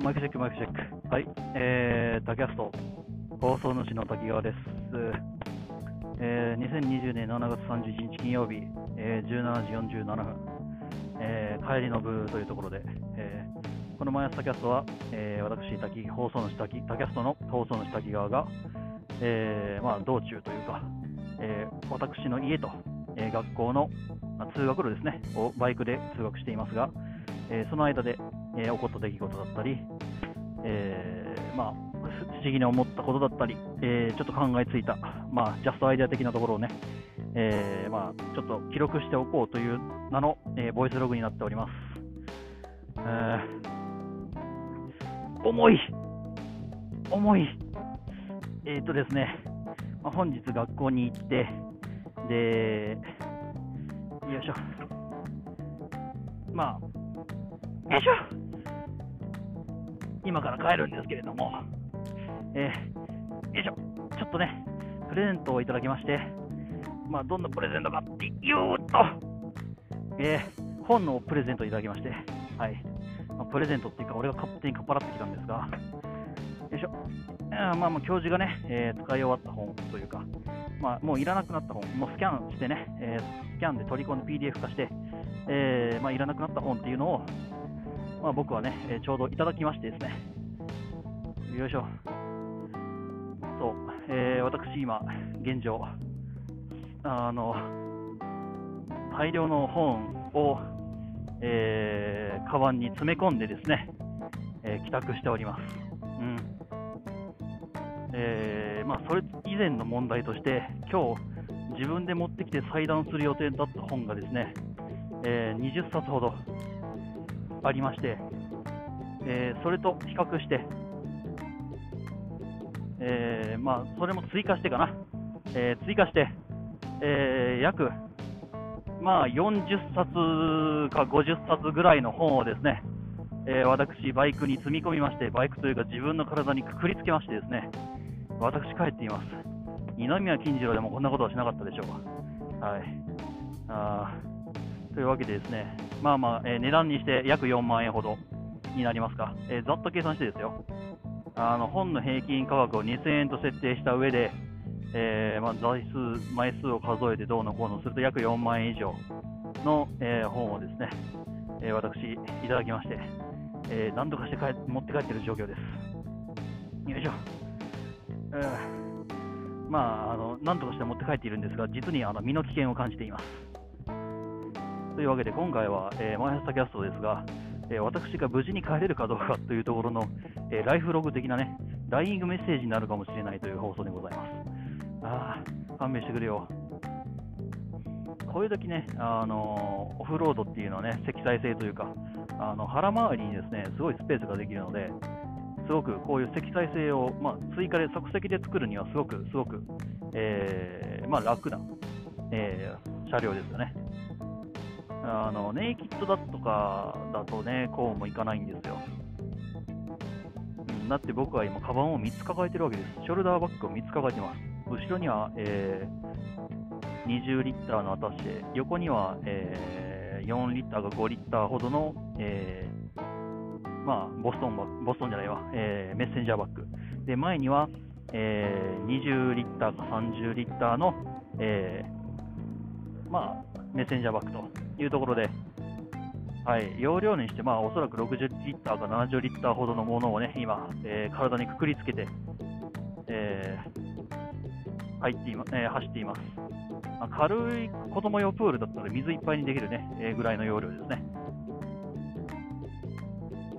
マイクチェック、マイクチェック。はい、えー、タキャスト、放送主の滝川です。えー、2020年7月31日金曜日、えー、17時47分、えー、帰りの部というところで、えー、この毎朝タキャストは、えー、私、滝、放送主滝、タキャストの放送主滝川が、えー、まあ、道中というか、えー、私の家と、えー、学校の、まあ、通学路ですね、をバイクで通学していますが、えー、その間で、えー、起こった出来事だったり、えー、まあ、不思議に思ったことだったり、えー、ちょっと考えついた、まあ、ジャストアイデア的なところをね、えー、まあ、ちょっと記録しておこうという名の、えー、ボイスログになっております。えー、重い重いえっ、ー、とですね、まあ、本日学校に行って、で、よいしょ。まあ、よいしょ今から帰るんですけれども、えー、よいしょ、ちょっとね、プレゼントをいただきまして、まあ、どんなプレゼントかっていうと、えー、本のプレゼントをいただきまして、はい、まあ、プレゼントっていうか、俺が勝手にかっぱらってきたんですが、よいしょ、あまあ、まあ教授がね、えー、使い終わった本というか、まあ、もういらなくなった本、もうスキャンしてね、えー、スキャンで取り込んで PDF 化して、えーまあ、いらなくなった本っていうのを、まあ、僕はね、えちょうどいただきましてですね、よいしょ、そう、えー、私今、現状、あの、大量の本を、えー、カバンに詰め込んでですね、えー、帰宅しております。うん。えーまあ、それ以前の問題として、今日自分で持ってきて裁断する予定だった本がですね、えー、20冊ほどありまして、えー、それと比較して、えー、まあ、それも追加してかな、え追加して、え約、まあ、40冊か50冊ぐらいの本をですね、え私、バイクに積み込みまして、バイクというか自分の体にくくりつけましてですね、私、帰っています。二宮金次郎でもこんなことはしなかったでしょうか。はい。あというわけでですね、まあまあ、えー、値段にして約4万円ほどになりますか、えー、ざっと計算してですよ、あの本の平均価格を2000円と設定した上で、えー、まあ、台数、枚数を数えてどうのこうのすると約4万円以上の、えー、本をですね、え私、いただきまして、え何とかして帰持って帰っている状況です。よいしょ。えー、まあ、あの、なんとかして持って帰っているんですが、実にあの身の危険を感じています。というわけで、今回は、えー、マイハスタキャストですが、えー、私が無事に帰れるかどうかというところの、えー、ライフログ的なね、ダイイングメッセージになるかもしれないという放送でございます。ああ、勘弁してくれよ。こういう時ね、あのオフロードっていうのはね、積載性というか、あの腹回りにですね、すごいスペースができるので、すごくこういう積載性を、まあ、追加で即席で作るにはすごく、すごく、えー、まあ、楽な、えー、車両ですよね。あのネイキッドだとかだとね、こうもいかないんですよ。うん、だって僕は今、カバンを3つ抱えてるわけです。ショルダーバッグを3つ抱えてます。後ろには、えー、20リッターのアタッシェ、横には、えー、4リッターか5リッターほどの、えー、まあ、ボストンバボストンじゃないわ、えー、メッセンジャーバッグ。で、前には、えー、20リッターか30リッターの、えー、まあ、メッセンジャーバッグというところで、はい、容量にして、まあ、おそらく60リッターか70リッターほどのものをね、今、えー、体にくくりつけて、えー、入っていまえー、走っています。まあ、軽い子供用プールだったら水いっぱいにできるね、えー、ぐらいの容量ですね。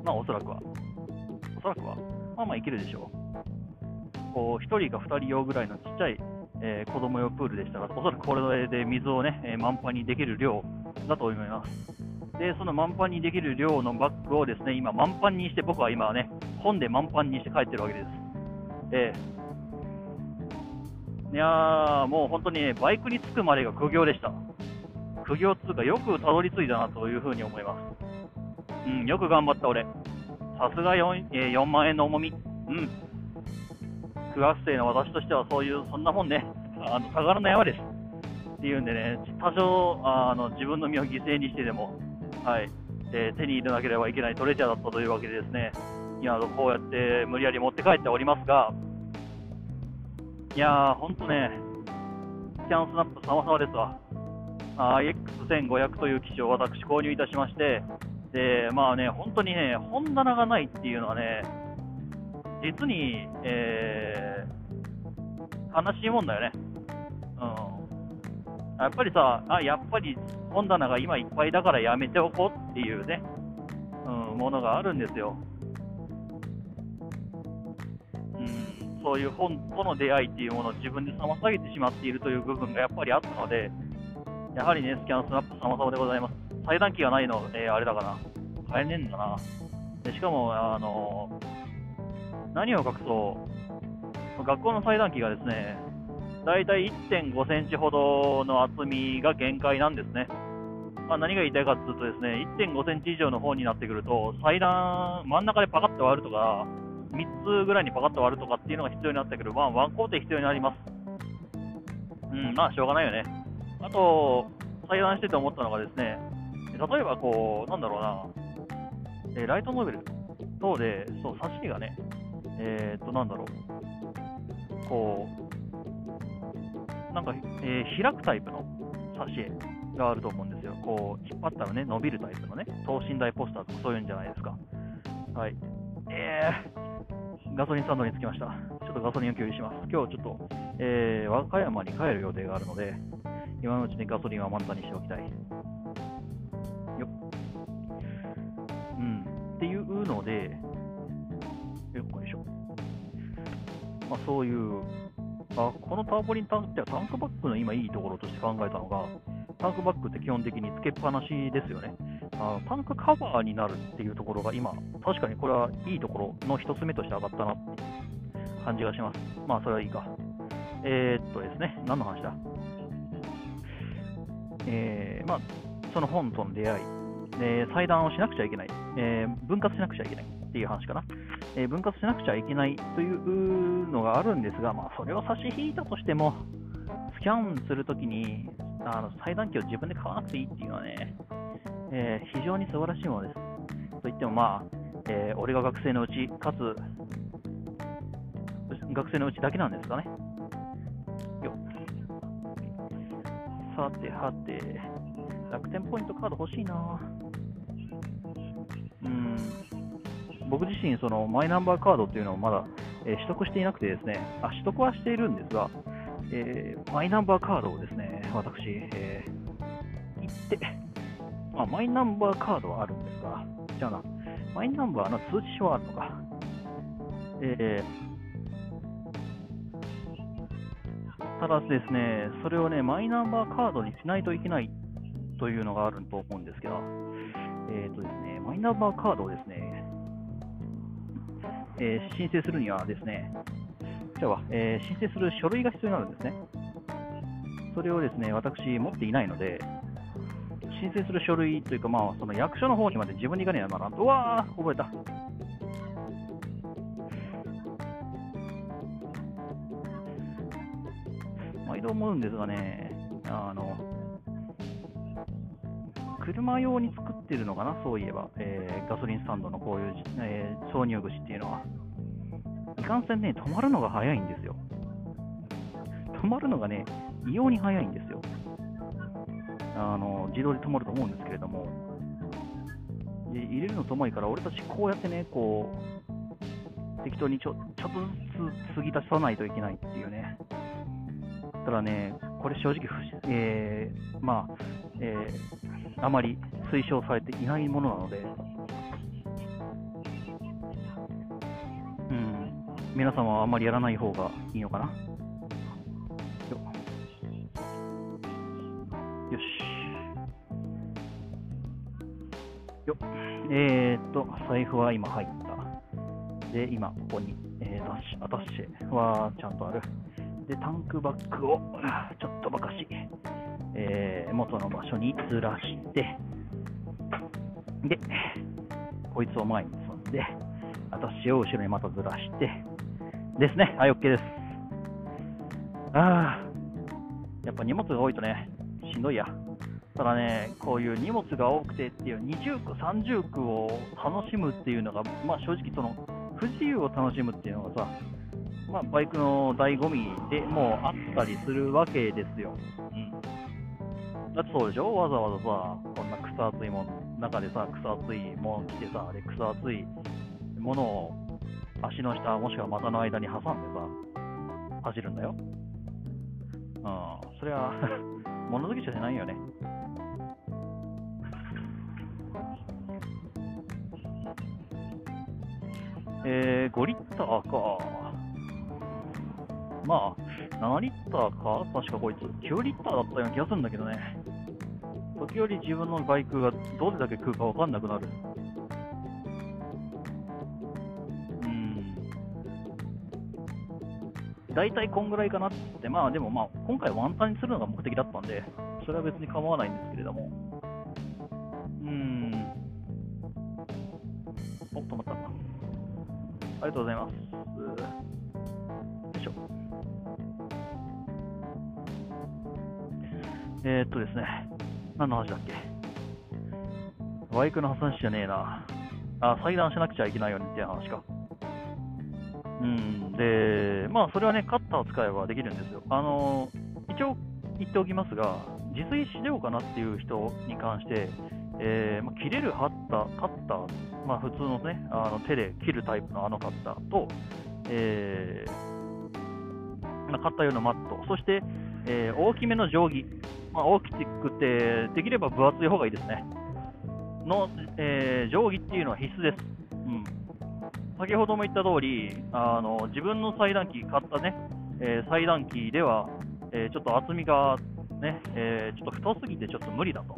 まあ、おそらくは。おそらくは。まあまあいけるでしょう。こう、1人か2人用ぐらいのちっちゃい、えー、子供用プールでしたら、おそらくこれで水をね、えー、満杯にできる量だと思います。で、その満帆にできる量のバッグをですね、今満帆にして、僕は今はね、本で満帆にして帰ってるわけです。えー、いやー、もう本当にね、バイクに着くまでが苦行でした。苦行つうか、よくたどり着いたなというふうに思います。うん、よく頑張った俺。さすが 4,、えー、4万円の重み。うん。学生の私としてはそういう、そんなもんね、あの、宝の山です。っていうんでね、多少あの自分の身を犠牲にしてでも、はいえー、手に入れなければいけないトレジャーだったというわけでですね、今、こうやって無理やり持って帰っておりますが、いやー、ほんとね、キャンスナップ様々ですわ。IX1500 という機種を私購入いたしまして、で、まあね、本当にね、本棚がないっていうのはね、実に、えー、悲しいもんだよね。うん。やっぱりさ、あ、やっぱり本棚が今いっぱいだからやめておこうっていうね、うん、ものがあるんですよ。うん、そういう本との出会いっていうものを自分で妨げてしまっているという部分がやっぱりあったので、やはりね、スキャンスナップ様々でございます。裁断機がないの、えー、あれだかな。買えねえんだな。でしかも、あの何を隠そう、学校の裁断機がですね、だいたい1.5センチほどの厚みが限界なんですね。まあ、何が言いたいかというとですね、1.5センチ以上の方になってくると、裁断、真ん中でパカッと割るとか、3つぐらいにパカッと割るとかっていうのが必要になってくる。まあ、ワン工程必要になります。うん、まあ、しょうがないよね。あと、裁断してて思ったのがですね、例えばこう、なんだろうな、えー、ライトノベル等で、そう、刺身がね、えー、っと、なんだろう、こう、なんか、えー、開くタイプの挿絵があると思うんですよ。こう、引っ張ったらね、伸びるタイプのね、等身大ポスターとかそういうんじゃないですか。はい。えー、ガソリンスタンドに着きました。ちょっとガソリンを給油します。今日ちょっと、えー、和歌山に帰る予定があるので、今のうちにガソリンは満タンにしておきたい。ようん。っていうので、まあ、そういう、あ、このターボリンタンクってタンクバッグの今いいところとして考えたのが、タンクバッグって基本的につけっぱなしですよね。あタンクカバーになるっていうところが今、確かにこれはいいところの一つ目として上がったなっていう感じがします。まあ、それはいいか。えー、っとですね、何の話だ？えー、まあ、その本との出会い、えー、裁断をしなくちゃいけない、え、分割しなくちゃいけないっていう話かな、え分割しなくちゃいけないというのがあるんですが、まあ、それを差し引いたとしても、スキャンするときにあの裁断機を自分で買わなくていいっていうのはね、え非常に素晴らしいものです。といっても、まあえ俺が学生のうち、かつ学生のうちだけなんですかね。よさてはて、楽天ポイントカード欲しいなうん、僕自身、そのマイナンバーカードっていうのをまだ、えー、取得していなくてですね、あ、取得はしているんですが、えー、マイナンバーカードをですね、私、えー、行って、まあ、マイナンバーカードはあるんですが、じゃあな、マイナンバーの通知書はあるのか。えーただですね、それをね、マイナンバーカードにしないといけないというのがあると思うんですけど、え、ー、とですね、マイナンバーカードをですね、えー、申請するにはですね、じゃあ、えー、申請する書類が必要になるんですね。それをですね、私持っていないので、申請する書類というか、まあ、その役所の方にまで自分に行かねえなら、うわー、覚えた。毎度思うんですがね、あの、車用に作ってるのかな、そういえば、えー、ガソリンスタンドのこういう、えー、挿入口っていうのは。いかんせんね、止まるのが早いんですよ。止まるのがね、異様に早いんですよ。あの自動で止まると思うんですけれども、で入れるのともいから、俺たちこうやってね、こう、適当にちょちょっとずつ継ぎ足さないといけないっていうね、ただね、これ正直、えー、まあ、えー、あまり推奨されていないものなので、うん、皆様はあまりやらない方がいいのかな？よよし。よえー、っと、財布は今入った。で、今、ここに、えー、アタッシェはちゃんとある。で、タンクバッグをちょっとばかし、元の場所にずらして、で、こいつを前に積んで、私を後ろにまたずらして、ですね。はい、OK です。ああ、やっぱ荷物が多いとね、しんどいや。ただね、こういう荷物が多くてっていう二重苦、三重苦を楽しむっていうのが、まあ、正直その不自由を楽しむっていうのがさ、まあ、バイクの醍醐味でもうあったりするわけですよ。だってそうでしょ？わざわざさ、こんな草厚いもの、中でさ、草厚いもの着てさ、で草厚いものを足の下、もしくは股の間に挟んでさ、走るんだよ。うん、それは 物好きじゃないよね。えー、5リッターか。まあ、7リッターか確かこいつ。9リッターだったような気がするんだけどね。時折自分のバイクがどれだけ食うかわかんなくなる。うん。大体こんぐらいかなって、まあでもまあ、今回ワンタンにするのが目的だったんで、それは別に構わないんですけれども。うん。おっ、止まった。ありがとうございます。よいしょ。えー、っとですね、何の話だっけ？バイクの話じゃねえな。あ、裁断しなくちゃいけないよねっていう話か。うん、で、まあ、それはね、カッターを使えばできるんですよ。あの、一応言っておきますが、自炊しようかなっていう人に関して、えーまあ、切れるハッタカッター、まあ、普通のね、あの手で切るタイプのあのカッターと、えーまあ、カッター用のマット、そして、えー大きめの定規、まあ、大きくて、できれば分厚い方がいいですね。の、えー定規っていうのは必須です。うん。先ほども言った通り、あの自分の裁断機、買ったね、えー裁断機では、えーちょっと厚みがね、えちょっと太すぎてちょっと無理だと。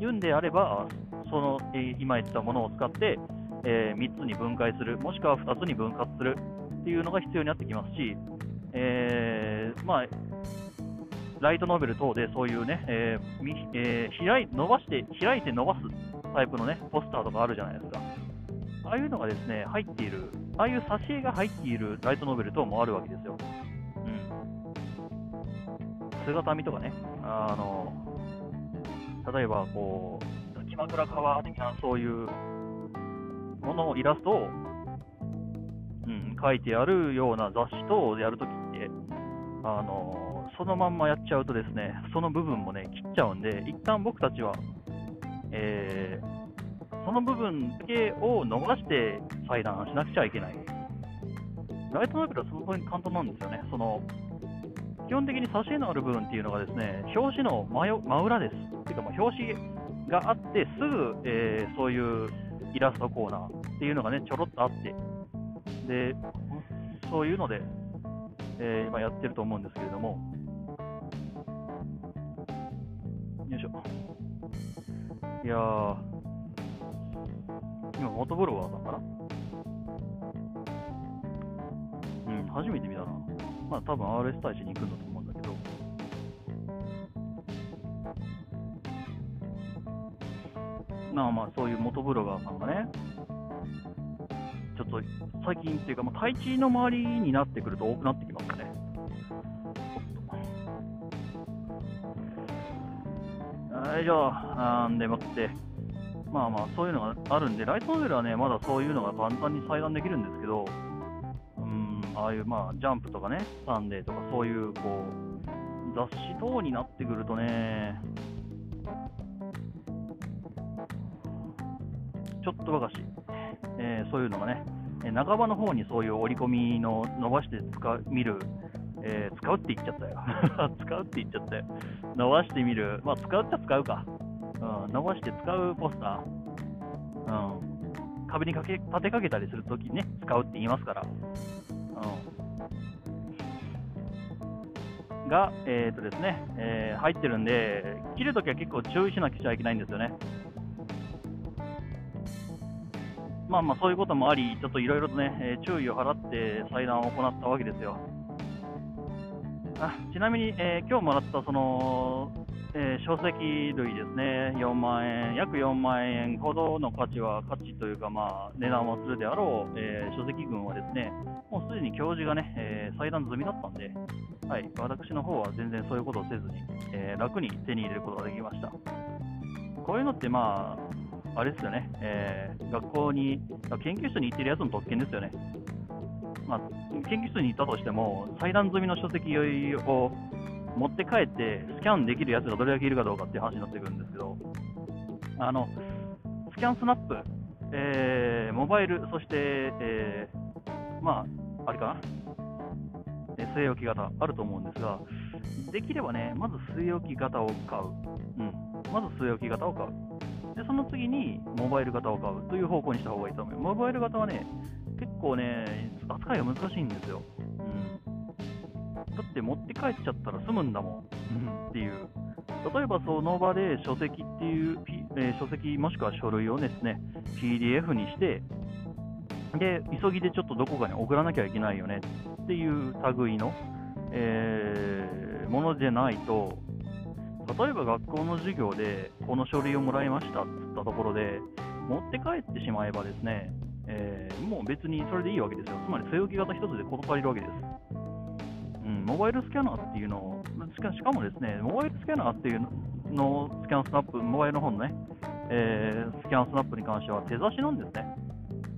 いうんであれば、その、え今言ったものを使って、え3つに分解する、もしくは2つに分割するっていうのが必要になってきますし、えまあ、ライトノベル等でそういうね、えーみえー開い伸ばして、開いて伸ばすタイプのね、ポスターとかあるじゃないですか。ああいうのがですね、入っている、ああいう挿絵が入っているライトノベル等もあるわけですよ。うん。姿見とかね、あの、例えばこう、抱き枕カバー的なそういうものをイラストを、うん、書いてあるような雑誌等をやるときって、あの、そのまんまやっちゃうとですね、その部分もね、切っちゃうんで、一旦僕たちは、えーその部分だけを伸ばして裁断しなくちゃいけない。ライトノベルはその分簡単なんですよね。その基本的に挿絵のある部分っていうのがですね、表紙の真真裏です。っていうか、まあ表紙があって、すぐ、えーそういうイラストコーナーっていうのがね、ちょろっとあって、で、そういうので、えー今やってると思うんですけれども、いやー、今、モトブロガーさんかな？うん、初めて見たな。まあ、多分 RS 大使に行くんだと思うんだけど。まあまあ、そういう元ブロガーさんがね、ちょっと最近っていうか、まあ、対地の周りになってくると多くなってきますね。じゃあ、なんでもって、まあまあ、そういうのがあるんで、ライトノベルはね、まだそういうのが簡単に裁断できるんですけど、うん、ああいう、まあ、ジャンプとかね、サンデーとか、そういう、こう、雑誌等になってくるとね、ちょっとばかし、えーそういうのがね、えー半ばの方にそういう折り込みの伸ばして使う見る、えー使うって言っちゃったよ。使うって言っちゃったよ。伸ばしてみる、まあ、使うっちゃ使うか。うん、伸ばして使うポスター、うん、壁にかけ立てかけたりするときにね、使うって言いますから。うん、が、えーとですねえー入ってるんで、切るときは結構注意しなくちゃいけないんですよね。まあまあそういうこともあり、ちょっといろいろとね、え注意を払って裁断を行ったわけですよ。あちなみに、えー今日もらったその、えー書籍類ですね、4万円、約4万円ほどの価値は、価値というか、まあ、値段はするであろう、えー書籍群はですね、もうすでに教授がね、えー裁断済みだったんで、はい、私の方は全然そういうことをせずに、え楽に手に入れることができました。こういうのってまあ、あれですよね、えー、学校に、研究室に行ってるやつの特権ですよね。まあ、研究室に行ったとしても、裁断済みの書籍を持って帰ってスキャンできるやつがどれだけいるかどうかっていう話になってくるんですけど、あの、スキャンスナップ、えー、モバイル、そして、えー、まあ、あれかな、据え置き型あると思うんですが、できればね、まず据え置き型を買う。うん。まず据え置き型を買う。で、その次にモバイル型を買うという方向にした方がいいと思う。モバイル型はね、結構ね、扱いが難しいんですよ。うん。だって持って帰っちゃったら済むんだもん。っていう。例えばその場で書籍っていう、えー、書籍もしくは書類をですね、PDF にして、で、急ぎでちょっとどこかに送らなきゃいけないよねっていう類の、えー、ものでないと、例えば学校の授業でこの書類をもらいましたって言ったところで、持って帰ってしまえばですね、えー、もう別にそれでいいわけですよ。つまり、据え置き型一つで事足りるわけです。うん、モバイルスキャナーっていうのを、しかもですね、モバイルスキャナーっていうのスキャンスナップ、モバイルの方のね、えー、スキャンスナップに関しては手差しなんですね。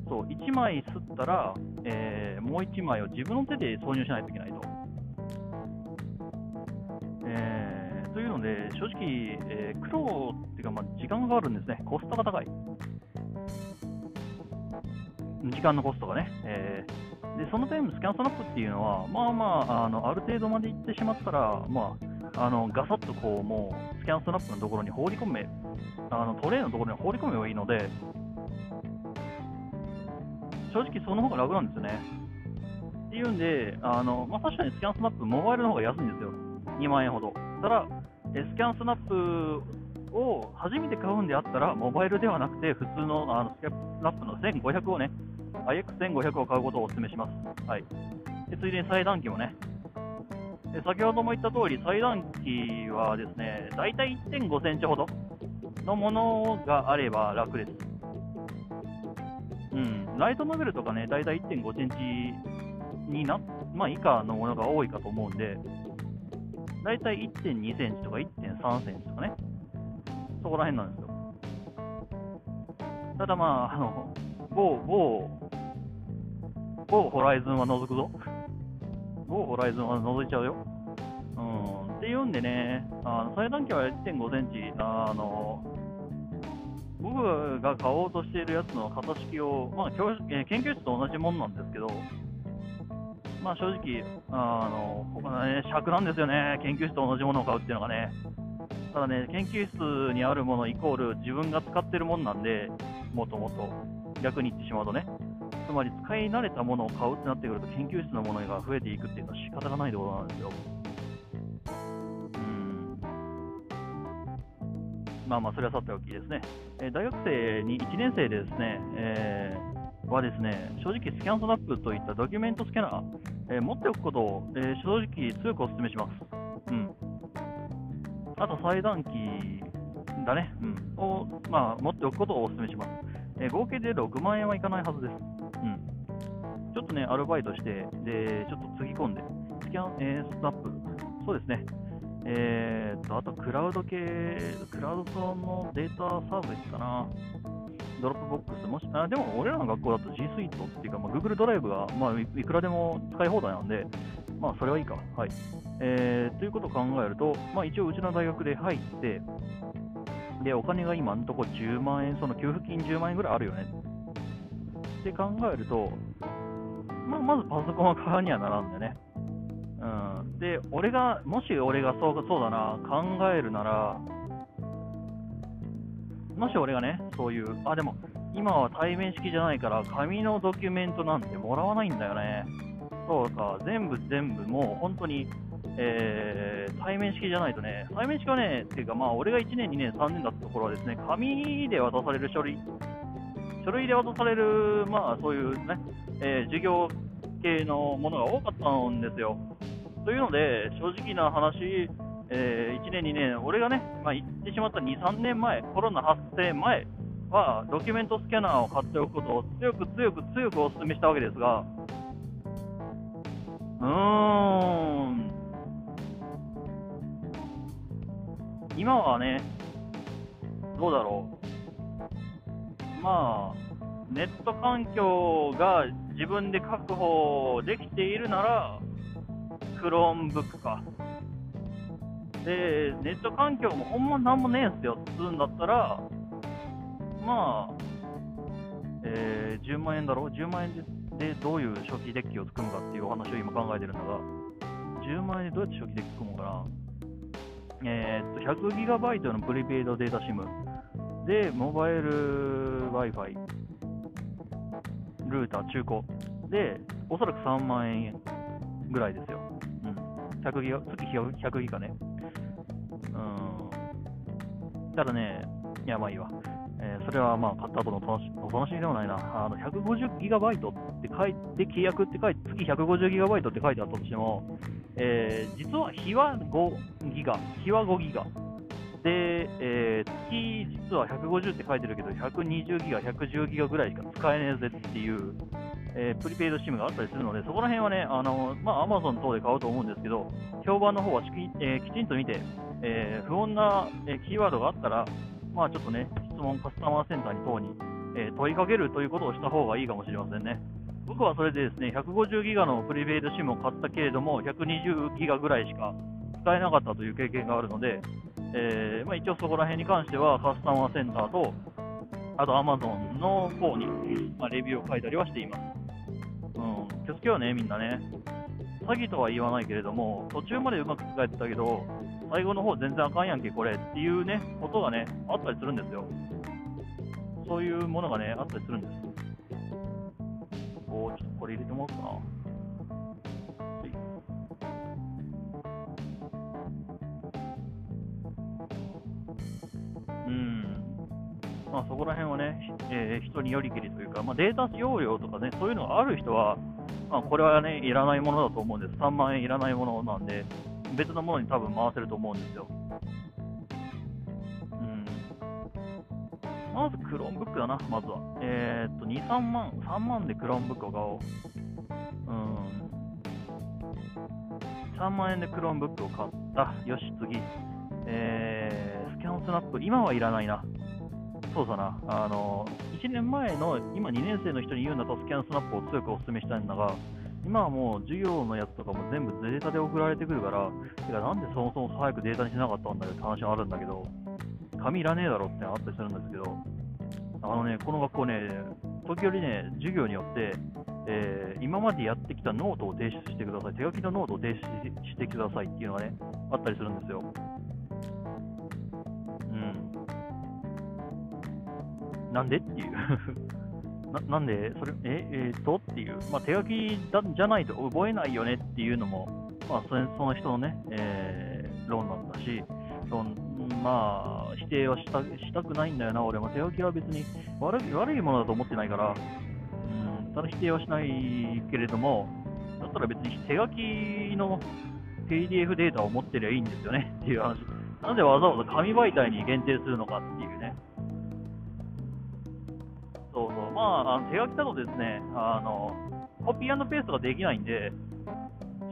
そう、1枚吸ったら、えー、もう1枚を自分の手で挿入しないといけないと。えー、というので、正直、えー、苦労っていうか、まあ、時間がかかるんですね。コストが高い。時間のコストがね。えー、でその点、スキャンスナップっていうのは、まあまあ、あのある程度までいってしまったら、まあ、あのガサッとこう、もう、スキャンスナップのところに放り込め、あのトレイのところに放り込めばいいので、正直その方が楽なんですよね。っていうんで、あのまあ、確かにスキャンスナップ、モバイルの方が安いんですよ。2万円ほど。ただ、スキャンスナップを初めて買うんであったら、モバイルではなくて、普通のあのスキャンスナップの1500をね、IX1500 を買うことをお勧めします。はい。でついでに裁断機もね。で先ほども言った通り、裁断機はですね、大体1.5センチほどのものがあれば楽です。うん、ライトノベルとかね、大体1.5センチにな、まあ、以下のものが多いかと思うんで、大体1.2センチとか1.3センチとかね、そこら辺なんですよ。ただまあ、あの、某、某、某ホライズンは覗くぞ。某ホライズンは覗いちゃうよ。うん、っていうんでね、あの最短距離は1.5センチ、あの、僕が買おうとしているやつの型式を、まあ教え研究室と同じものなんですけど、まあ、正直、あのここね、尺なんですよね、研究室と同じものを買うっていうのがね。ただね、研究室にあるものイコール自分が使ってるもんなんで、もともと逆に言ってしまうとね。つまり使い慣れたものを買うってなってくると研究室のものが増えていくっていうのは仕方がないところなんですよ。まあまあ、それはさておきですね、えー、大学生に1年生でですね、えー、はですね、正直スキャンスナップといったドキュメントスキャナー、えー、持っておくことを、え正直強くお勧めします。うん。あと、裁断機だね、うん、を、まあ、持っておくことをお勧めします。え合計で6万円はいかないはずです。うん。ちょっとね、アルバイトして、で、ちょっとつぎ込んで、スキャン、えスナップ、そうですね、えー、と、あとクラウド系、クラウドのデータサービスかな。ドロップボックス、もし、あでも俺らの学校だと G Suite っていうか、まあ、Google ドライブが、まあ、いくらでも使い放題なんで、まあ、それはいいか。はい。えー、ということを考えると、まあ、一応うちの大学で入って、で、お金が今のところ10万円、その給付金10万円ぐらいあるよね。って考えると、まあ、まずパソコンは買わにはならんでね。うん、で、俺が、もし俺がそうそうだな、考えるなら、もし俺がね、そういう、あ、でも、今は対面式じゃないから、紙のドキュメントなんてもらわないんだよね。そうか、全部全部もう本当に、えー、対面式じゃないとね、対面式はね、っていうかまあ、俺が1年、2年、3年だったところはですね、紙で渡される書類、書類で渡される、まあ、そういうね、えー、授業系のものが多かったんですよ。というので、正直な話、えー、1年、2年、俺がね、まあ、言ってしまった2、3年前、コロナ発生前は、ドキュメントスキャナーを買っておくことを強く強く強くお勧めしたわけですが、うーん、今はね、どうだろう。まあ、ネット環境が自分で確保できているなら、クロームブックか。で、ネット環境もほんまなんもねえんすよ、つうんだったら、まあ、えー、10万円だろ ?10 万円ででどういう初期デッキを作るのかっていうお話を今考えてるんだが、10万円でどうやって初期デッキ組もうかな？えー、っと、100GB のプリペイドデータ SIM で、モバイル Wi-Fi ルーター中古で、おそらく3万円ぐらいですよ。うん。100ギガ、月100ギガね。うん。ただね、いや、まあいいわ。えー、それはまあ買った後の楽しお楽しみでもないな。あの、150ギガバイトって書いて、契約って書いて、月150ギガバイトって書いてあったとしても、えー、実は日は5ギガ、日は5ギガ。で、えー、月実は150って書いてるけど、120ギガ、110ギガぐらいしか使えねえぜっていう、えー、プリペイド SIM があったりするので、そこら辺はね、あのまあ、Amazon 等で買うと思うんですけど、評判の方はき,、えー、きちんと見て、えー、不穏な、えキーワードがあったら、まあ、ちょっとね、質問カスタマーセンターに等に、え問いかけるということをした方がいいかもしれませんね。僕はそれでですね、150ギガのプリペイド SIM を買ったけれども、120ギガぐらいしか使えなかったという経験があるので、えー、まあ、一応そこら辺に関してはカスタマーセンターと、あと Amazon の方に、まあ、レビューを書いたりはしています。うん、気をつけようね、みんなね。詐欺とは言わないけれども、途中までうまく使えてたけど、最後の方全然あかんやんけ、これっていうね、ことがね、あったりするんですよ。そういうものがね、あったりするんです。おちょっとこれ入れてもらおうかな。うんまあ、そこら辺はね、えー、人によりきりというか、まあ、データ容量とかね、そういうのがある人は、まあ、これはね、いらないものだと思うんです。3万円いらないものなんで、別のものに多分回せると思うんですよ。うん。まず、クローンブックだな、まずは。えー、っと、2、3万、3万でクローンブックを買おう。うん。3万円でクローンブックを買った。よし、次。えー、スキャンスナップ、今はいらないな。そうだな、あの1年前の今2年生の人に言うんだとスキャンスナップを強くお勧めしたいんだが、今はもう授業のやつとかも全部データで送られてくるから、てかなんでそもそも早くデータにしなかったんだよって話があるんだけど、紙いらねえだろってあったりするんですけど、あのね、この学校ね、時折ね、授業によって、えー、今までやってきたノートを提出してください、手書きのノートを提出してくださいっていうのがね、あったりするんですよ。なんで？っていう。な。なんで、それ、え、えー、と？っていう、まあ、手書きだじゃないと覚えないよねっていうのも、まあ、その人のね、えー、論なんだし、そのまあ、否定はしたしたくないんだよな、俺も。手書きは別に悪い悪いものだと思ってないから、うん、ただ否定はしないけれども、だったら別に手書きの PDF データを持ってりゃいいんですよね。っていう話。なんでわざわざ紙媒体に限定するのかっていう。まあ、あの手書きだとですね、あのコピーペーストができないんで、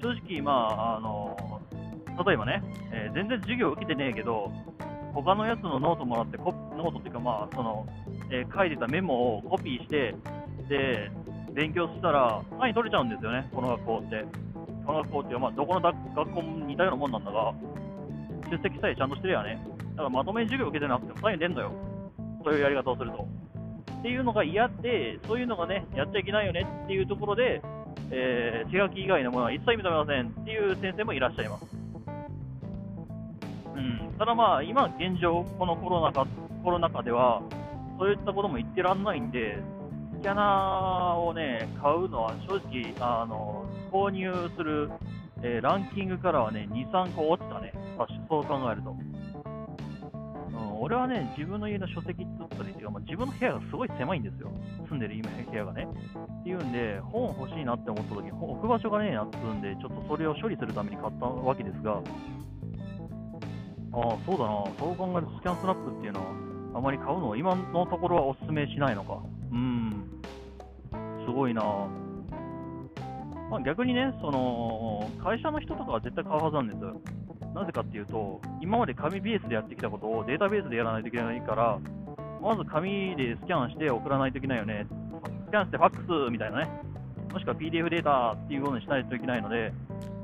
正直、まあ、あの例えばね、えー、全然授業受けてねえけど、他のやつのノートもらってコ、ノートっていうか、まあそのえー、書いてたメモをコピーして、で、勉強したら、単位取れちゃうんですよね、この学校って。この学校っていう、まあ、どこの学校も似たようなもんなんだが、出席さえちゃんとしてるやね。だからまとめに授業受けてなくても単位出んのよ。そういうやり方をすると。っていうのが嫌で、そういうのがね、やっちゃいけないよねっていうところで、えー、手書き以外のものは一切認めませんっていう先生もいらっしゃいます。うん、ただまあ、今現状、このコロナ禍コロナ禍では、そういったことも言ってらんないんで、スキャナーをね、買うのは正直、あの購入する、えー、ランキングからはね、2、3個落ちたね、そう考えると。俺はね、自分の家の書籍って言ったりっていうか、まあ、自分の部屋がすごい狭いんですよ。住んでる今部屋がね。っていうんで、本欲しいなって思った時に、置く場所がねえなってんで、ちょっとそれを処理するために買ったわけですが、ああ、そうだな。そう考えるとスキャンスナップっていうのは、あまり買うのを今のところはお勧めしないのか。うん。すごいな。まあ、逆にね、その、会社の人とかは絶対買うはずなんですよ。なぜかっていうと、今まで紙ベースでやってきたことをデータベースでやらないといけないから、まず紙でスキャンして送らないといけないよね。スキャンしてファックスみたいなね。もしくは PDF データっていうものにしないといけないので、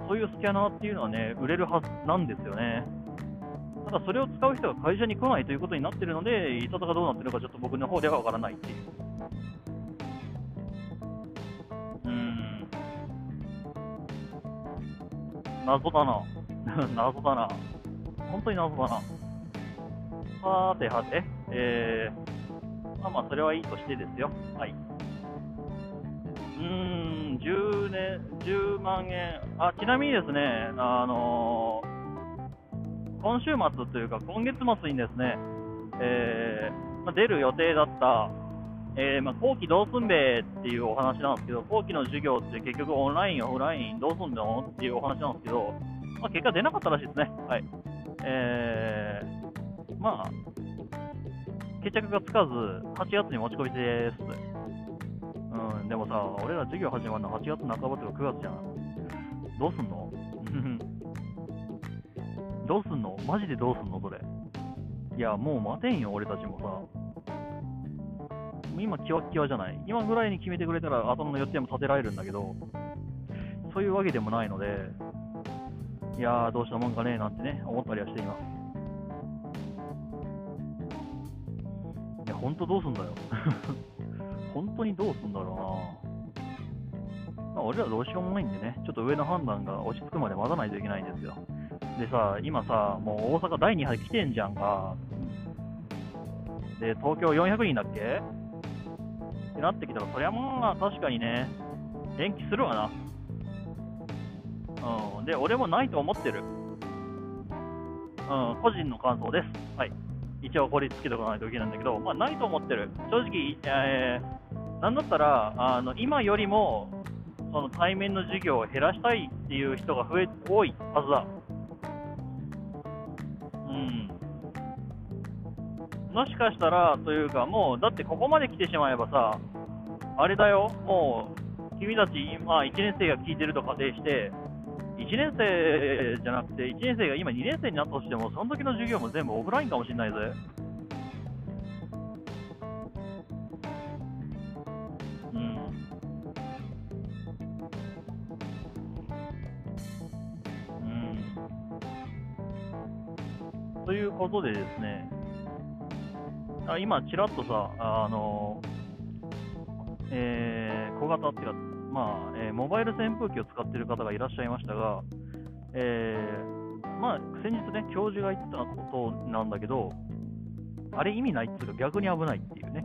そういうスキャナーっていうのはね、売れるはずなんですよね。ただそれを使う人が会社に来ないということになってるので、いささかどうなってるかちょっと僕の方ではわからないっていう。うん。謎だな。謎だな。本当に謎だな。はてはて、えー、まあまあ、それはいいとしてですよ。はい。うーん、10年、10万円。あ、ちなみにですね、あのー、今週末というか、今月末にですね、えー、まあ、出る予定だった、えー、まあ、後期どうすんべっていうお話なんですけど、後期の授業って結局オンライン、オフラインどうすんの？っていうお話なんですけど、まあ、結果出なかったらしいですね。はい。えー、まあ、決着がつかず、8月に持ち込みです。うん、でもさ、俺ら授業始まるの8月半ばとか9月じゃん。どうすんの？どうすんの？マジでどうすんの？それ。いや、もう待てんよ、俺たちもさ。今、キワキワじゃない今ぐらいに決めてくれたら、頭の予定も立てられるんだけど、そういうわけでもないので、いやー、どうしたもんかねなんてね、思ったりはしています。いや、ほんとどうすんだよ。本当にどうすんだろうな。まあ、俺らどうしようもないんでね、ちょっと上の判断が落ち着くまで待たないといけないんですよ。でさ、今さ、もう大阪第2波来てんじゃんか。で、東京400人だっけ？ってなってきたら、そりゃまあ確かにね、延期するわな。うん、で、俺もないと思ってる。うん、個人の感想です。はい。一応、これつけておかないといけないんだけど、まあ、ないと思ってる。正直、えー、なんだったら、あの、今よりも、その対面の授業を減らしたいっていう人が増え、多いはずだ。うん。もしかしたら、というか、もう、だってここまで来てしまえばさ、あれだよ、もう、君たち、今、1年生が聞いてると仮定して、1年生じゃなくて、1年生が今2年生になったとしても、その時の授業も全部オフラインかもしれないぜ。うん。うん。ということでですね、あ今、ちらっとさ、あの、えー、小型ってか、まあえー、モバイル扇風機を使っている方がいらっしゃいましたが、えー、まあ、先日ね、教授が言ってたことなんだけど、あれ意味ないっていうか逆に危ないっていうね。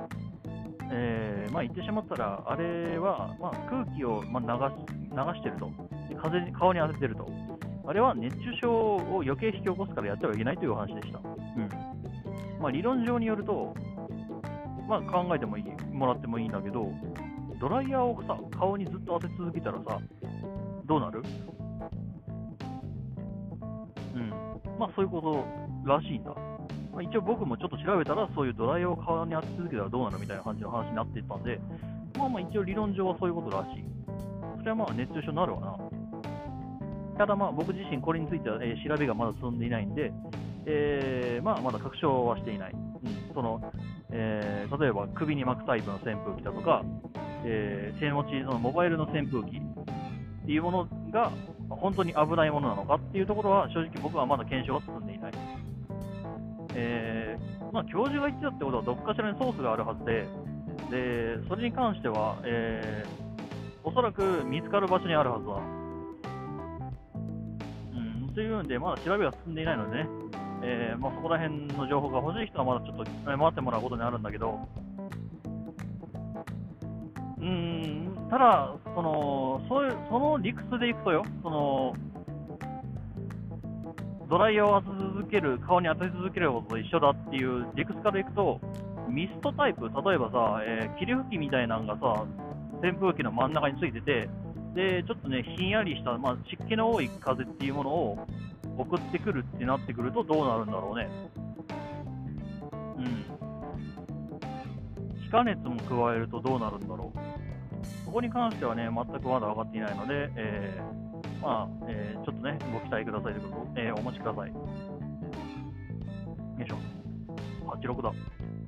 えー、まあ言ってしまったら、あれは、まあ、空気を、まあ、流し流してると風に、顔に当ててると。あれは熱中症を余計引き起こすからやってはいけないという話でした。うんまあ、理論上によると、まあ、考えてもいいもらってもいいんだけど、ドライヤーをさ、顔にずっと当て続けたらさ、どうなる？うん。まあそういうことらしいんだ。まあ、一応僕もちょっと調べたら、そういうドライヤーを顔に当て続けたらどうなるみたいな感じの話になっていったんで、まあまあ一応理論上はそういうことらしい。それはまあ熱中症になるわな。ただまあ僕自身これについては、えー、調べがまだ進んでいないんで、えー、まあまだ確証はしていない。うん、そのえー、例えば首に巻くタイプの扇風機だとか、えー、手持ちのモバイルの扇風機っていうものが本当に危ないものなのかっていうところは正直僕はまだ検証は進んでいない。えー、まあ、教授が言ってたってことはどっかしらにソースがあるはずで、でそれに関しては、えー、おそらく見つかる場所にあるはずだ。うん、というんで、まだ調べが進んでいないのでね、えー、まあ、そこら辺の情報が欲しい人はまだちょっと待ってもらうことになるんだけど、うん、ただ、そのそういうその理屈でいくとよ、そのドライヤーを当て続ける、顔に当て続けることと一緒だっていう理屈からいくと、ミストタイプ、例えばさ、えー、霧吹きみたいなのがさ、扇風機の真ん中についてて、でちょっとね、ひんやりした、まあ、湿気の多い風っていうものを送ってくるってなってくるとどうなるんだろうね。うん。気化熱も加えるとどうなるんだろう。そこに関してはね、全くまだ分かっていないので、えまあ、えー、ちょっとね、ご期待くださいということ、えー、お待ちください。よいしょ。86だ。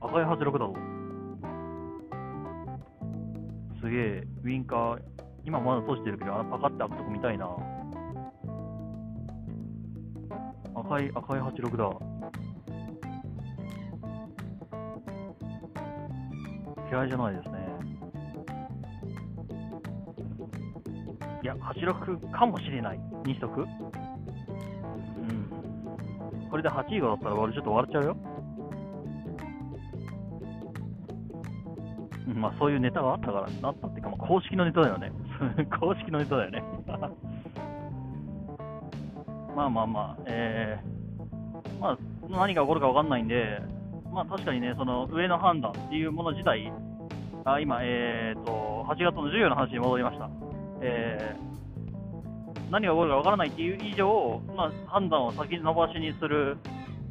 赤い86だぞ。すげえ、ウィンカー、今まだ閉じてるけど、あパカって開くとこ見たいな。赤い、赤い86だ。嫌いじゃないですね。いや、86かもしれないにしとく？うん。これで8位がだったら俺ちょっと笑っちゃうよ。まあそういうネタがあったから、なったっていうか、まあ、公式のネタだよね。公式のネタだよね。まあまあまあ、えー、まあ何が起こるか分かんないんで、まあ確かにね、その上の判断っていうもの自体、あ今、えーと、8月の授業の話に戻りました。えー、何が起こるかわからないっていう以上、まあ、判断を先延ばしにする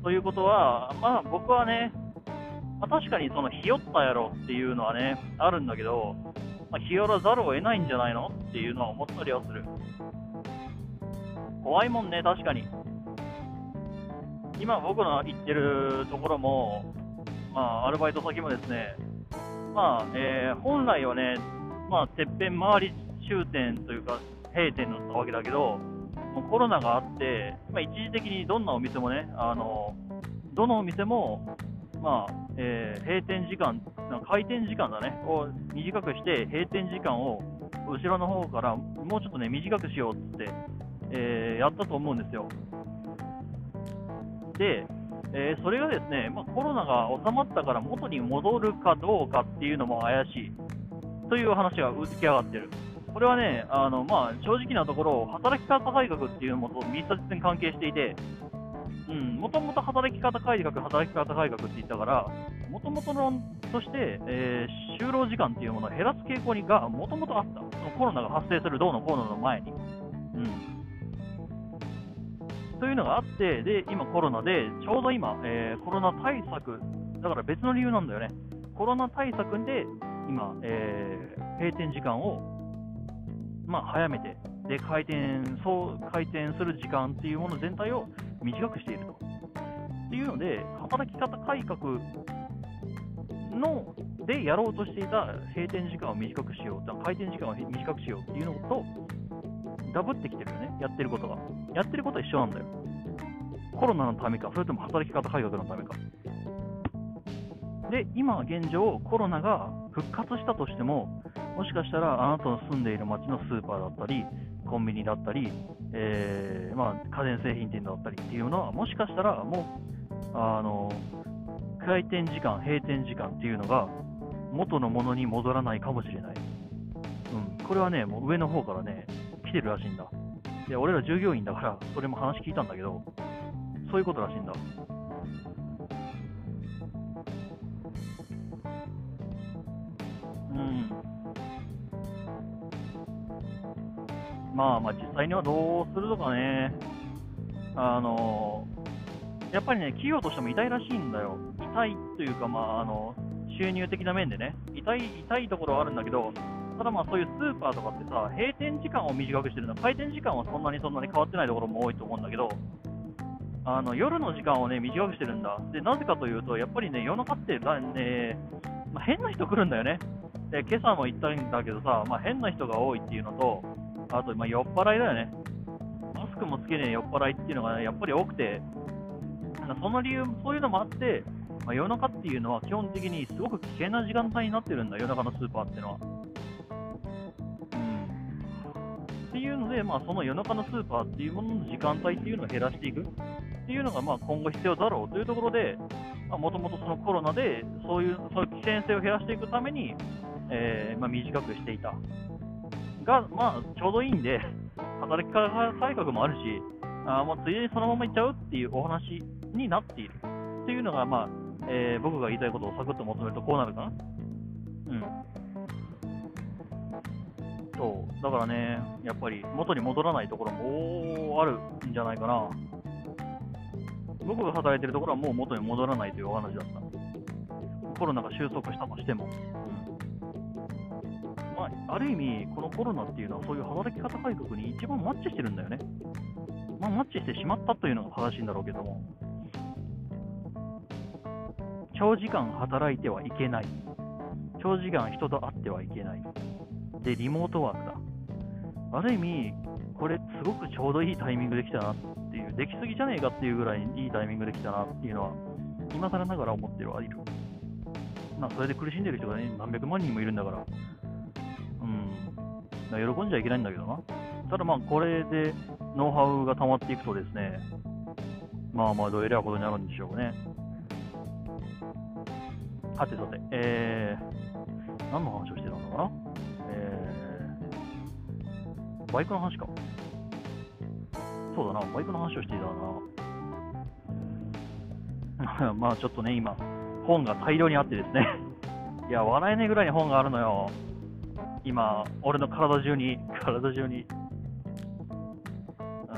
ということは、まあ、僕はね、まあ、確かにそのひよったやろっていうのはね、あるんだけど、まあ、ひよらざるを得ないんじゃないのっていうのは思ったりはする。怖いもんね、確かに。今僕の行ってるところも、まあ、アルバイト先もですね、まあ、えー、本来はね、まあ、てっぺん周り終点というか、閉店だったわけだけど、もうコロナがあって、まあ、一時的にどんなお店もね、あのどのお店も、まあえー、閉店時間、開店時間だね、を短くして、閉店時間を後ろの方からもうちょっとね、短くしようって、えー、やったと思うんですよ。で、えー、それがですね、まあ、コロナが収まったから元に戻るかどうかっていうのも怪しいという話が浮き上がってる。これはね、あのまあ、正直なところ、働き方改革っていうのと密接に関係していて、もともと働き方改革、働き方改革って言ったから、もともとのとして、えー、就労時間っていうものを減らす傾向にがもともとあった、そのコロナが発生するどうのコロナの前に。うん。というのがあって、で今、コロナで、ちょうど今、えー、コロナ対策、だから別の理由なんだよね、コロナ対策で今、えー、閉店時間をまあ、早めてで回転そう回転する時間っていうもの全体を短くしていると。っていうので、働き方改革のでやろうとしていた閉店時間を短くしよう、回転時間を短くしようっていうのと、ダブってきてるよね、やってることが。やってることは一緒なんだよ。コロナのためか、それとも働き方改革のためか。で、今現状、コロナが復活したとしても、もしかしたらあなたの住んでいる町のスーパーだったり、コンビニだったり、えー、まあ、家電製品店だったりっていうのは、もしかしたらもう、あの開店時間、閉店時間っていうのが元のものに戻らないかもしれない。うん、これはね、もう上の方からね、来てるらしいんだ。で、俺ら従業員だから、それも話聞いたんだけど、そういうことらしいんだ。うんまあまあ、実際にはどうするとかね、あのやっぱりね、企業としても痛いらしいんだよ。痛いというか、まあ、あの収入的な面でね、痛い痛いところはあるんだけど、ただまあそういうスーパーとかってさ、閉店時間を短くしてるの、開店時間はそんなにそんなに変わってないところも多いと思うんだけど、あの夜の時間をね短くしてるんだ。で、なぜかというと、やっぱりね、夜中ってね、まあ、変な人来るんだよね。で今朝も言ったんだけどさ、まあ、変な人が多いっていうのと、あと、まあ、酔っ払いだよね。マスクもつけねえ酔っ払いっていうのが、ね、やっぱり多くて、その理由、そういうのもあって、まあ、夜中っていうのは基本的にすごく危険な時間帯になってるんだ、夜中のスーパーっていうのは。うん。っていうので、まあ、その夜中のスーパーっていうものの時間帯っていうのを減らしていくっていうのが、まあ、今後必要だろうというところで、もともとそのコロナでそういうそういう危険性を減らしていくために、えーまあ、短くしていた。が、まあ、ちょうどいいんで、働き方改革もあるし、あまあ、ついでにそのままいっちゃうっていうお話になっているっていうのが、まあえー、僕が言いたいことをサクッと求めるとこうなるかな。うん。そう、だからね、やっぱり元に戻らないところもあるんじゃないかな。僕が働いてるところはもう元に戻らないというお話だった。コロナが収束したとしても。まあ、ある意味、このコロナっていうのは、そういう働き方改革に一番マッチしてるんだよね。まあ、マッチしてしまったというのが正しいんだろうけども、長時間働いてはいけない。長時間人と会ってはいけない。で、リモートワークだ。ある意味、これ、すごくちょうどいいタイミングできたなっていう、できすぎじゃねえかっていうぐらいいいタイミングできたなっていうのは、今更ながら思ってはいる。まあ、それで苦しんでる人がね、何百万人もいるんだから、喜んじゃいけないんだけどな。ただまあ、これでノウハウが溜まっていくとですね、まあまあ、どうえりゃことになるんでしょうね。はてさて、えー、何の話をしてたのかなえー、バイクの話か。そうだな、バイクの話をしていたな。まあちょっとね、今、本が大量にあってですねいや、笑えないぐらいに本があるのよ。今、俺の体中に、体中に。う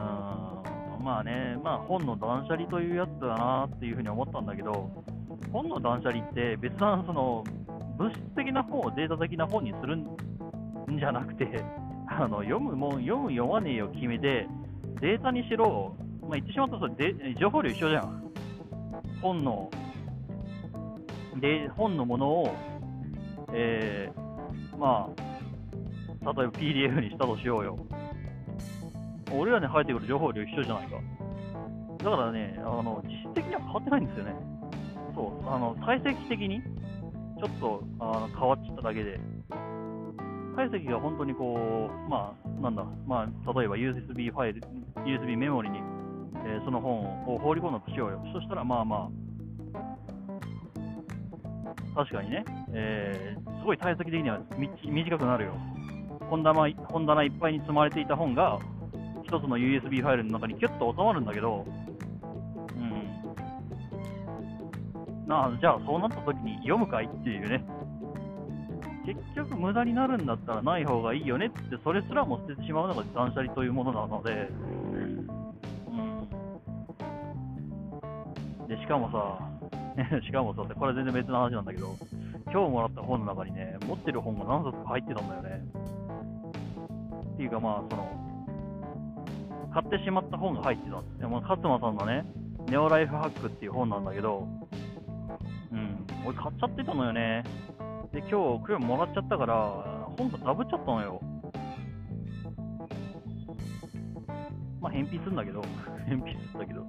ん、まあね、まあ本の断捨離というやつだなっていうふうに思ったんだけど、本の断捨離って別なその物質的な本をデータ的な本にするんじゃなくて、あの読むもん、読む、読まねえよ決めて、データにしろ、まあ、言ってしまったら情報量一緒じゃん。本の、で本のものを、えー、まあ、例えば PDF にしたとしようよ。俺らに入ってくる情報量一緒じゃないか。だからね、あの実質的には変わってないんですよね。そう、あの体積的にちょっとあの変わっちゃっただけで、体積が本当にこう、まあ、なんだ、まあ、例えば USB ファイル、USB メモリに、えー、その本を放り込んだとしようよ。そしたら、まあまあ、確かにね、えー、すごい体積的には短くなるよ。本棚本棚いっぱいに積まれていた本が、一つの USB ファイルの中にキュッと収まるんだけど、うんなじゃあそうなった時に読むかいっていうね。結局無駄になるんだったらない方がいいよねって、それすらも捨ててしまうのが断捨離というものなので、うん。で、しかもさ、しかもさ、これは全然別の話なんだけど、今日もらった本の中にね、持ってる本が何冊か入ってたんだよね。っていうかまあ、その、買ってしまった本が入ってたん。でも、勝間さんのね、ネオライフハックっていう本なんだけど、うん、俺買っちゃってたのよね。で、今日、今日もらっちゃったから、本がダブっちゃったのよ。まあ、返品するんだけど、返品するんだけど。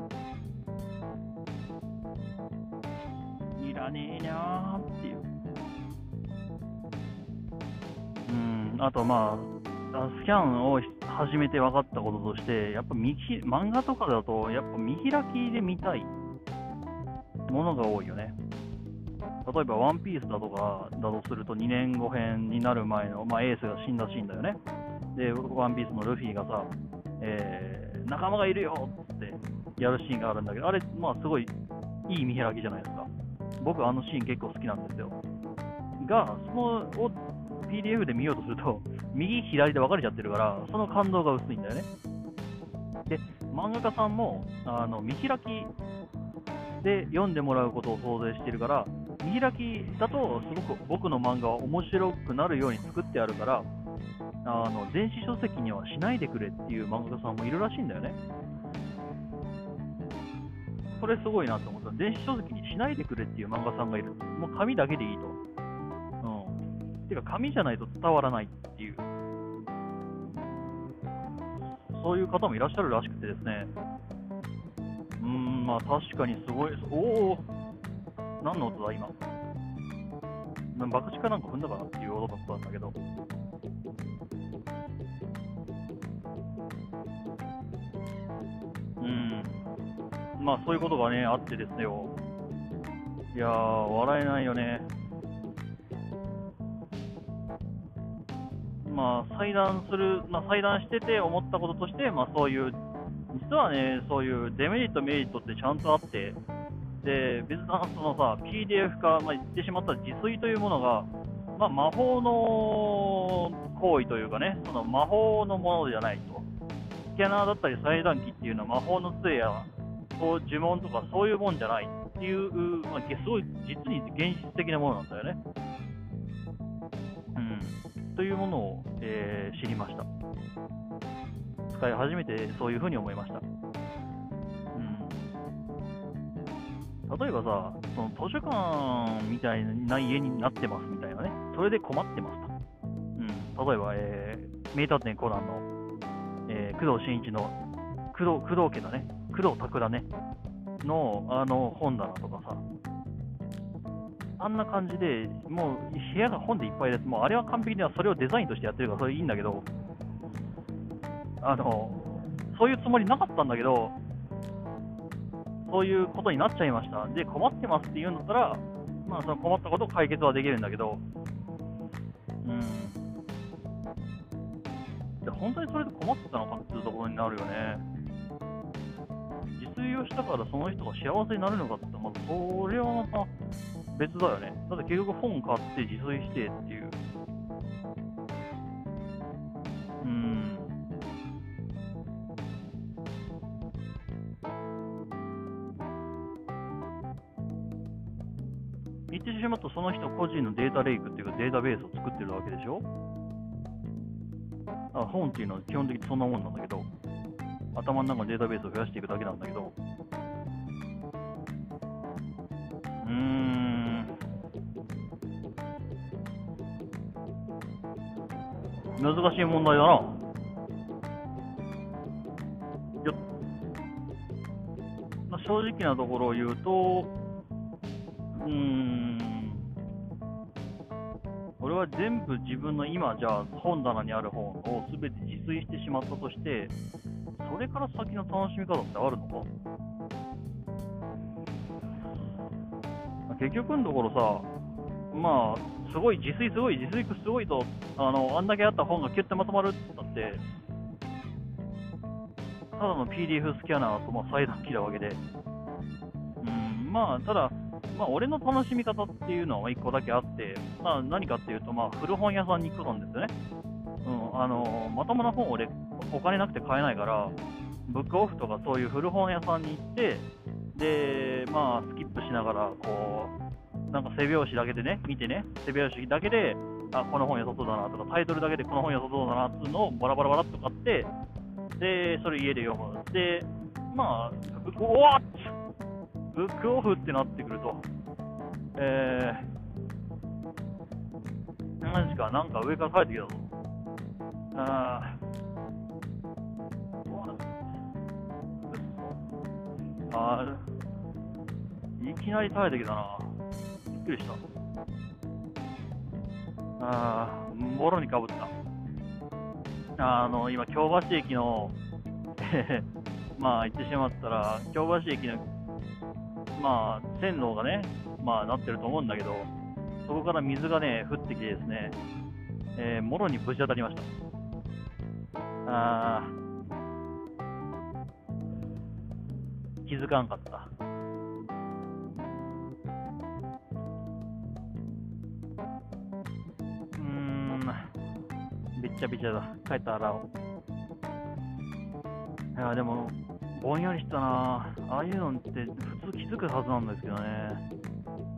いらねえなーっていう。うん、あとまあ、スキャンを始めて分かったこととして、やっぱ見漫画とかだと、やっぱ見開きで見たいものが多いよね。例えば、ワンピースだとかだとすると、2年後編になる前の、まあ、エースが死んだシーンだよね。で、ワンピースのルフィがさ、えー、仲間がいるよってやるシーンがあるんだけど、あれ、まあ、すごいいい見開きじゃないですか。僕、あのシーン結構好きなんですよ。が、そのを PDF で見ようとすると、右、左で分かれちゃってるから、その感動が薄いんだよね。で、漫画家さんも、あの見開きで読んでもらうことを想定してるから、見開きだとすごく僕の漫画は面白くなるように作ってあるから、あの電子書籍にはしないでくれっていう漫画家さんもいるらしいんだよね。これすごいなと思った。電子書籍にしないでくれっていう漫画さんがいる。もう紙だけでいいと。うん。てか紙じゃないと伝わらないっていう。そういう方もいらっしゃるらしくてですね。うーん、まあ確かにすごい。おお何の音だ、今。爆竹かなんか踏んだかなっていう音だったんだけど。うん。まあ、そういうことがね、あってですよ。いやー、笑えないよね。まあ、裁断する、まあ、裁断してて思ったこととして、まあ、そういう、実はね、そういうデメリット、メリットってちゃんとあって、で、別なそのさ、PDF 化、まあ、言ってしまった自炊というものが、まあ、魔法の行為というかね、その魔法のものじゃないと。スキャナーだったり裁断機っていうのは魔法の杖やそう呪文とかそういうもんじゃないっていう、まあ、すごい実に現実的なものなんだよね。というものを、えー知りました。使い始めてそういうふうに思いました。うん、例えばさ、その図書館みたいな家になってますみたいなね、それで困ってますと。うん、例えば、えー名探偵コナンの、えー工藤新一の工藤工藤家だね、工藤拓だね、のあの本棚とかさ、あんな感じで、もう部屋が本でいっぱいです。もうあれは完璧にはそれをデザインとしてやってるから、それいいんだけど、あの、そういうつもりなかったんだけど、そういうことになっちゃいました。で、困ってますって言うんだったら、まあ、その困ったことを解決はできるんだけど、うん。で本当にそれで困ってたのかっていうところになるよね。自炊をしたからその人が幸せになるのかって、まずそれはまた別だよね。だって結局本買って自炊してっていう。うん。言ってしまうとその人個人のデータレイクっていうかデータベースを作ってるわけでしょ？あ本っていうのは基本的にそんなもんなんだけど、頭の中のデータベースを増やしていくだけなんだけど、うーん、難しい問題だな。よまあ、正直なところを言うと、うん、俺は全部自分の今、じゃあ本棚にある本を全て自炊してしまったとして、それから先の楽しみ方ってあるのか？結局のところさ、まあ、すごい、自炊すごい、自炊すごいと、あの、あんだけあった本がキュッてまとまるって言って、ただの PDF スキャナーとまあ裁断機なわけで、うん、まあ、ただ、まあ、俺の楽しみ方っていうのは一個だけあって、まあ、何かっていうと、まあ、古本屋さんに行くんですよね。うん、あの、まともな本俺、お金なくて買えないから、ブックオフとかそういう古本屋さんに行って、で、まあ、スキップしながら、こう、なんか背表紙だけでね、見てね、背表紙だけで、あ、この本良さそうだなとか、タイトルだけでこの本良さそうだなっていうのをバラバラバラっと買って、で、それ家で読む。で、まあ、ブック、おわブックオフってなってくると、えー、何時か、なんか上から帰ってきたぞ。あーあー、いきなり耐えてきたな。くりした。あー、もろにかぶった。あの、今、京橋駅の、まあ、言ってしまったら、京橋駅の、まあ、線路がね、まあ、なってると思うんだけど、そこから水がね、降ってきてですね、えーもろにぶち当たりました。あー、気づかんかった。ちゃべちゃだ。帰った洗おう。いや、でも、ぼんやりしたなああいうのって普通気づくはずなんですけどね。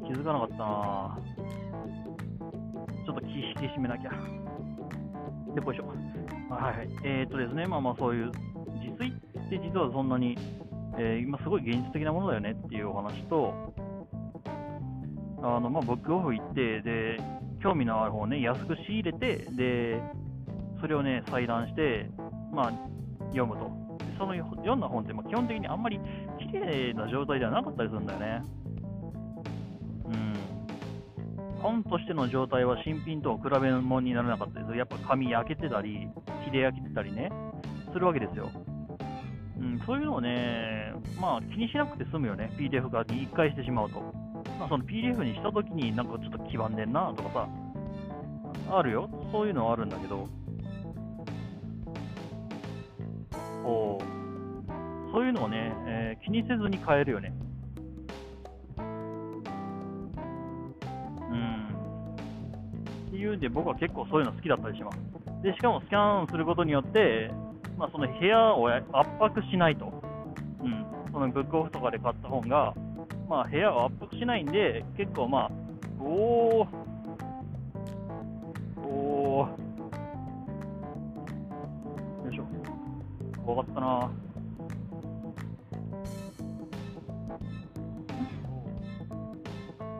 気づかなかったなちょっと気引き締めなきゃ。で、こいしょ。はい。えー、っとですね、まあまあそういう、自炊って実はそんなに、えー今すごい現実的なものだよねっていうお話と、あの、まあ、ブックオフ行って、で、興味のある本をね、安く仕入れて、で、それをね、裁断して、まあ、読むと。でその読んだ本って、まあ、基本的にあんまり綺麗な状態ではなかったりするんだよね。うん。本としての状態は新品と比べ物にならなかったりする。やっぱ紙焼けてたり、切れ焼けてたりね、するわけですよ。うん、そういうのをね、まあ気にしなくて済むよね。PDF が一回してしまうと。まあ、その PDF にしたときになんかちょっと黄ばんでんなとかさ、あるよ。そういうのはあるんだけど、こう、そういうのをね、えー気にせずに買えるよね。うん。っていうんで、僕は結構そういうの好きだったりします。で、しかもスキャンすることによって、まあ、その部屋を圧迫しないと。うん。そのブックオフとかで買った本が、まあ、部屋を圧迫しないんで、結構まあ、おー、おー、怖かったな。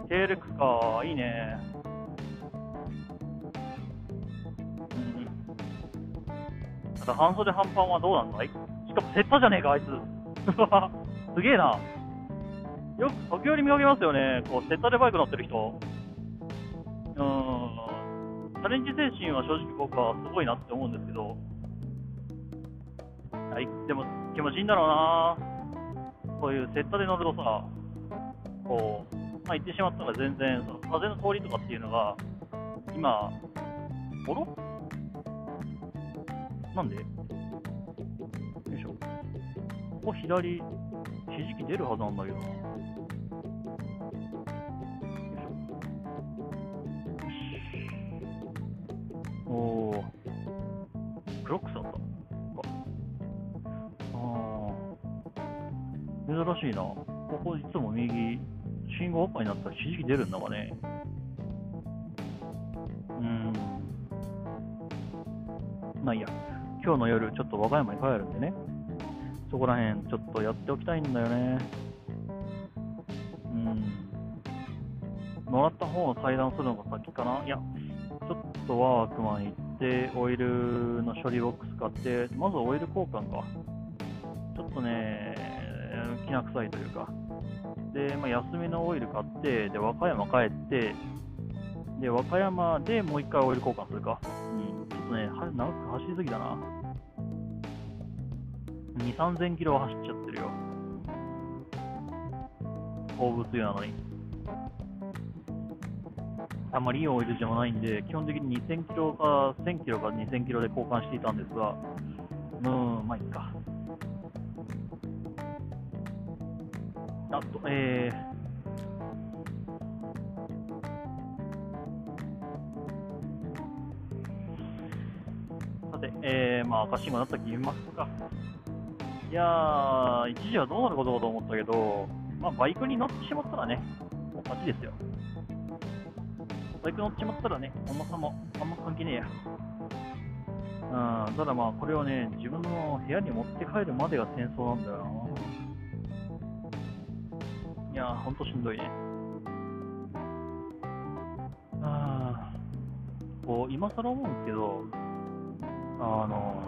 テーレックか、いいね。うん。ただ半袖半パンはどうなんだい？しかもセッタじゃねえか、あいつ。すげえな。よく時折見かけますよね、こう、セッタでバイク乗ってる人。うん。チャレンジ精神は正直僕はすごいなって思うんですけど。最、でも気持ちいいんだろうな。こういうセットで乗るとさ、こう、まあ、言ってしまったら全然その風の通りとかっていうのが、今、おろなんで？よいしょ。ここ左、ひじき出るはずなんだけどな。しいな。ここいつも右、信号赤になったらひじき出るんだかね。うん。まあいいや。今日の夜、ちょっと和歌山に帰るんでね。そこら辺、ちょっとやっておきたいんだよね。うん。もらった方を裁断するのが先かないや、ちょっとワークマン行って、オイルの処理ボックス買って、まずオイル交換か。ちょっとね、きな臭いというか。で、まあ、安めのオイル買って、で、和歌山帰って、で、和歌山でもう一回オイル交換するか。うん、ちょっとね、は長く走りすぎだな。2、3000キロは走っちゃってるよ。放物油なのに。あまりいいオイルじゃないんで、基本的に2000キロか1000キロか2000キロで交換していたんですが、うーん、まあいいか。あと、えー、さて、えー、まあ赤信号になったら決めますか。いやー、一時はどうなることかと思ったけど、まあバイクに乗ってしまったらね、もう勝ちですよ。バイク乗っちまったらね、重さもあんま関係ねえや。うん、ただまあこれをね、自分の部屋に持って帰るまでが戦争なんだよな。やー、ほんとしんどいね。あこう、今更思うんですけど、あの、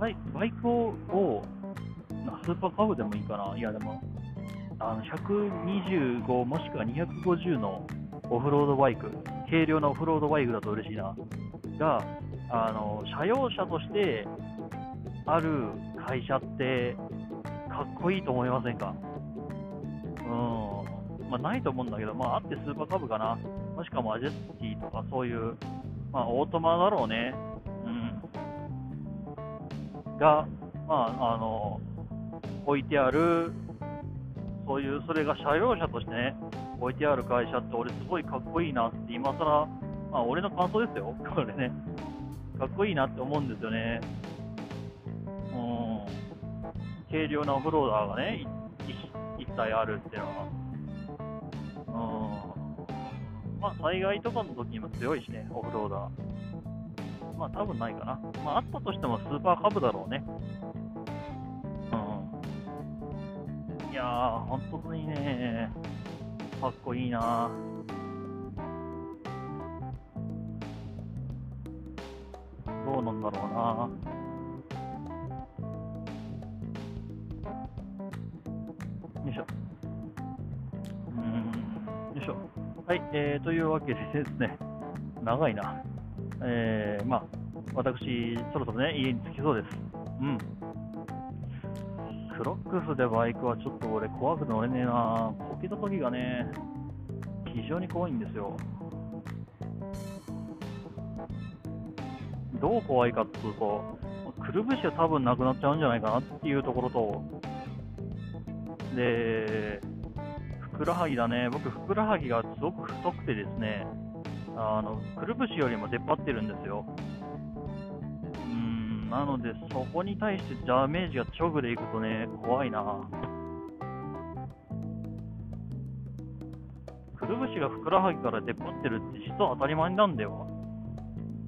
バイバイクを、をスーパーカブでもいいかな。いや、でも、あの、125もしくは250のオフロードバイク、軽量なオフロードバイクだと嬉しいな。が、あの、車用車としてある会社って、かっこいいと思いませんか？うん。まあ、ないと思うんだけど、まあ、あってスーパーカブかな。もしくはマジェスティとかそういう、まあ、オートマだろうね。うん。が、まあ、あの、置いてある、そういう、それが車用車としてね、置いてある会社って俺すごいかっこいいなって今更、まあ俺の感想ですよ、これね。かっこいいなって思うんですよね。うん。軽量なオフローダーがね、い一体あるっていうのは。うん。まあ災害とかの時にも強いしね、オフローダー。まあ多分ないかな。まああったとしてもスーパーカブだろうね。うん。いやー、本当にね、かっこいいなどうなんだろうなしょ。よいしょ。はい、えー、というわけでですね、長いな。えー、まあ、私、そろそろね、家に着きそうです。うん。クロックスでバイクはちょっと俺怖くて乗れねえなこけた時がね、非常に怖いんですよ。どう怖いかっていうと、くるぶしは多分なくなっちゃうんじゃないかなっていうところと、で、ふくらはぎだね。僕、ふくらはぎがすごく太くてですね、あの、くるぶしよりも出っ張ってるんですよ。うん、なので、そこに対してダメージが直でいくとね、怖いなくるぶしがふくらはぎから出っ張ってるって実は当たり前なんだよ。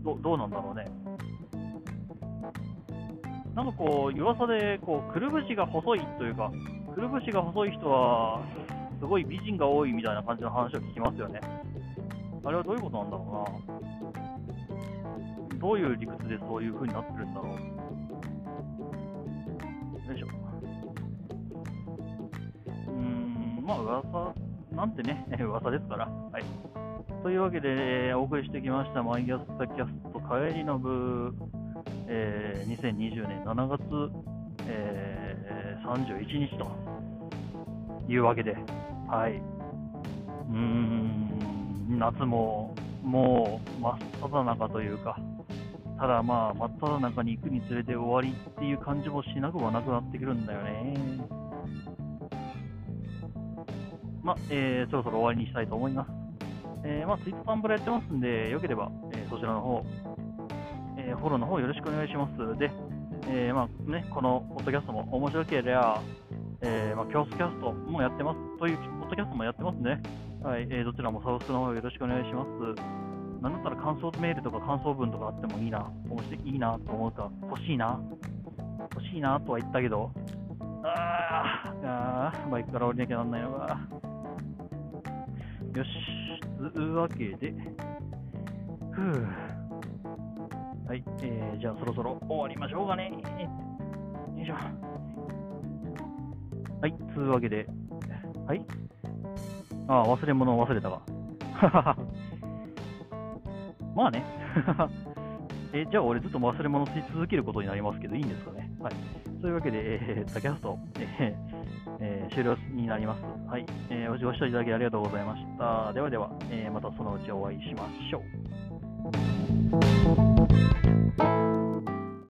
どどうなんだろうね。なんかこう、噂で、こう、くるぶしが細いというか、くるぶしが細い人は、すごい美人が多いみたいな感じの話を聞きますよね。あれはどういうことなんだろうな。どういう理屈でそういう風になってるんだろう。よいしょ。うーん、まあ噂なんてね、噂ですから。はい。というわけで、お送りしてきました、マイギャスタキャスト帰りの部、えー、2020年7月、えー、え31日というわけで、はい。うん、夏ももう真っ只中というか、ただまあ、真っ只中に行くにつれて終わりっていう感じもしなくはなくなってくるんだよね。ま、えー、そろそろ終わりにしたいと思います。えー、まあ、ツイートパンブラやってますんで、よければ、えー、そちらの方、えー、フォローの方よろしくお願いします。で、えまあね、このポッドキャストも面白ければ、えまあ、キャスキャストもやってます、というポッドキャストもやってますね。はい、えどちらもサブスクの方よろしくお願いします。なんだったら感想メールとか感想文とかあってもいいな、面白いいなと思うか、欲しいな、欲しいなとは言ったけど、ああ、バイクから降りなきゃなんないのか。よし。つうわけで、ふぅ。はい、えー、じゃあそろそろ終わりましょうかね。よいしょ。はい、つうわけで、はい。ああ、忘れ物を忘れたわ。まあね。えじゃあ俺ずっと忘れ物し続けることになりますけど、いいんですかね。はい。というわけで、えー、 tacast、えーえー、終了になります。はい。えー、ご視聴いただきありがとうございました。ではでは、えー、またそのうちお会いしましょう。